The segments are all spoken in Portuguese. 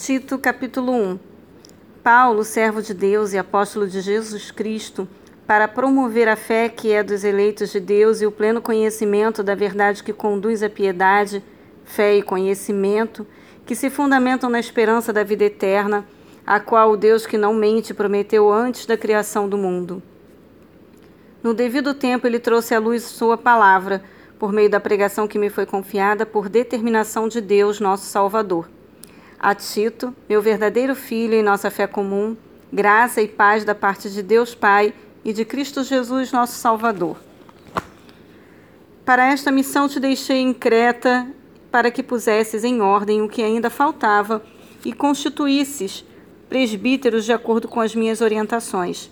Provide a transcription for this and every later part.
Tito, capítulo 1 Paulo, servo de Deus e apóstolo de Jesus Cristo, para promover a fé que é dos eleitos de Deus e o pleno conhecimento da verdade que conduz à piedade, fé e conhecimento, que se fundamentam na esperança da vida eterna, a qual o Deus que não mente prometeu antes da criação do mundo. No devido tempo, ele trouxe à luz sua palavra, por meio da pregação que me foi confiada por determinação de Deus, nosso Salvador a Tito, meu verdadeiro filho em nossa fé comum, graça e paz da parte de Deus Pai e de Cristo Jesus, nosso Salvador. Para esta missão te deixei em Creta, para que pusesses em ordem o que ainda faltava e constituísses presbíteros de acordo com as minhas orientações.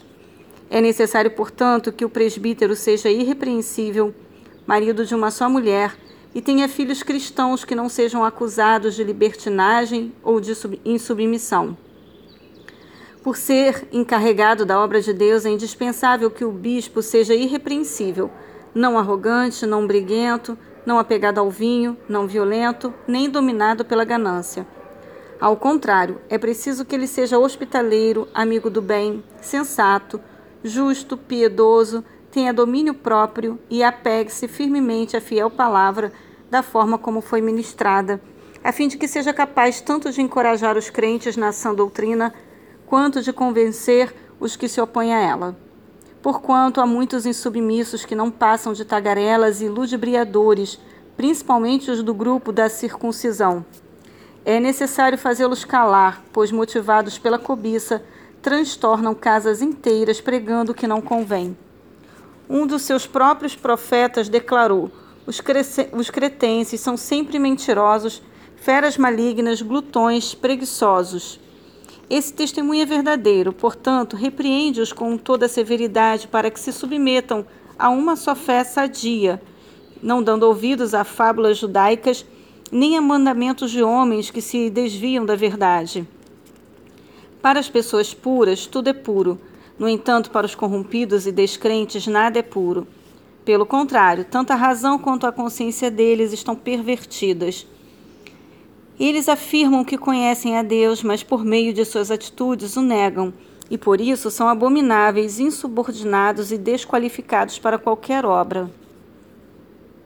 É necessário, portanto, que o presbítero seja irrepreensível, marido de uma só mulher, e tenha filhos cristãos que não sejam acusados de libertinagem ou de insubmissão. Por ser encarregado da obra de Deus, é indispensável que o bispo seja irrepreensível, não arrogante, não briguento, não apegado ao vinho, não violento, nem dominado pela ganância. Ao contrário, é preciso que ele seja hospitaleiro, amigo do bem, sensato, justo, piedoso, tenha domínio próprio e apegue-se firmemente à fiel palavra da forma como foi ministrada, a fim de que seja capaz tanto de encorajar os crentes na sã doutrina, quanto de convencer os que se opõem a ela. Porquanto há muitos insubmissos que não passam de tagarelas e ludibriadores, principalmente os do grupo da circuncisão. É necessário fazê-los calar, pois, motivados pela cobiça, transtornam casas inteiras pregando o que não convém. Um dos seus próprios profetas declarou: os, os cretenses são sempre mentirosos, feras malignas, glutões, preguiçosos. Esse testemunho é verdadeiro, portanto, repreende-os com toda a severidade para que se submetam a uma só fé sadia, não dando ouvidos a fábulas judaicas, nem a mandamentos de homens que se desviam da verdade. Para as pessoas puras, tudo é puro. No entanto, para os corrompidos e descrentes, nada é puro. Pelo contrário, tanto a razão quanto a consciência deles estão pervertidas. Eles afirmam que conhecem a Deus, mas por meio de suas atitudes o negam, e por isso são abomináveis, insubordinados e desqualificados para qualquer obra.